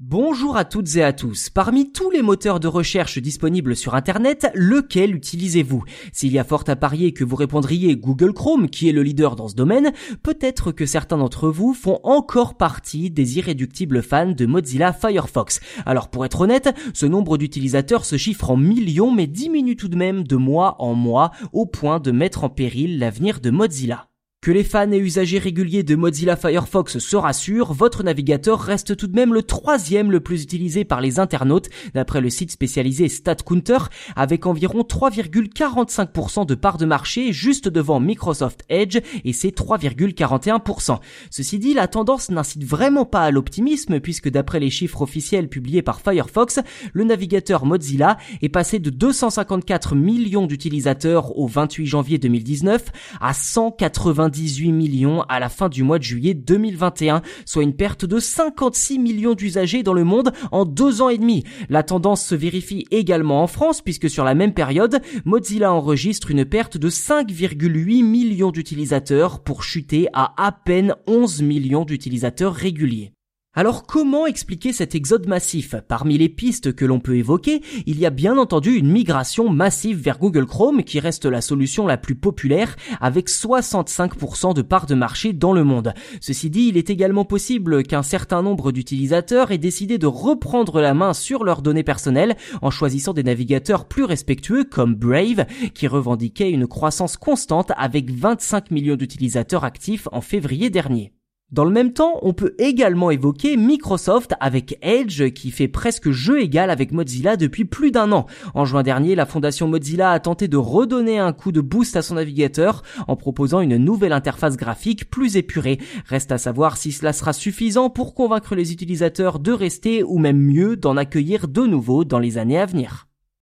Bonjour à toutes et à tous. Parmi tous les moteurs de recherche disponibles sur Internet, lequel utilisez-vous? S'il y a fort à parier que vous répondriez Google Chrome, qui est le leader dans ce domaine, peut-être que certains d'entre vous font encore partie des irréductibles fans de Mozilla Firefox. Alors pour être honnête, ce nombre d'utilisateurs se chiffre en millions mais diminue tout de même de mois en mois au point de mettre en péril l'avenir de Mozilla. Que les fans et usagers réguliers de Mozilla Firefox se rassurent, votre navigateur reste tout de même le troisième le plus utilisé par les internautes, d'après le site spécialisé StatCounter, avec environ 3,45% de part de marché juste devant Microsoft Edge et ses 3,41%. Ceci dit, la tendance n'incite vraiment pas à l'optimisme puisque d'après les chiffres officiels publiés par Firefox, le navigateur Mozilla est passé de 254 millions d'utilisateurs au 28 janvier 2019 à 180 18 millions à la fin du mois de juillet 2021, soit une perte de 56 millions d'usagers dans le monde en deux ans et demi. La tendance se vérifie également en France puisque sur la même période, Mozilla enregistre une perte de 5,8 millions d'utilisateurs pour chuter à à peine 11 millions d'utilisateurs réguliers. Alors comment expliquer cet exode massif? Parmi les pistes que l'on peut évoquer, il y a bien entendu une migration massive vers Google Chrome qui reste la solution la plus populaire avec 65% de part de marché dans le monde. Ceci dit, il est également possible qu'un certain nombre d'utilisateurs aient décidé de reprendre la main sur leurs données personnelles en choisissant des navigateurs plus respectueux comme Brave qui revendiquait une croissance constante avec 25 millions d'utilisateurs actifs en février dernier. Dans le même temps, on peut également évoquer Microsoft avec Edge qui fait presque jeu égal avec Mozilla depuis plus d'un an. En juin dernier, la fondation Mozilla a tenté de redonner un coup de boost à son navigateur en proposant une nouvelle interface graphique plus épurée. Reste à savoir si cela sera suffisant pour convaincre les utilisateurs de rester ou même mieux d'en accueillir de nouveau dans les années à venir.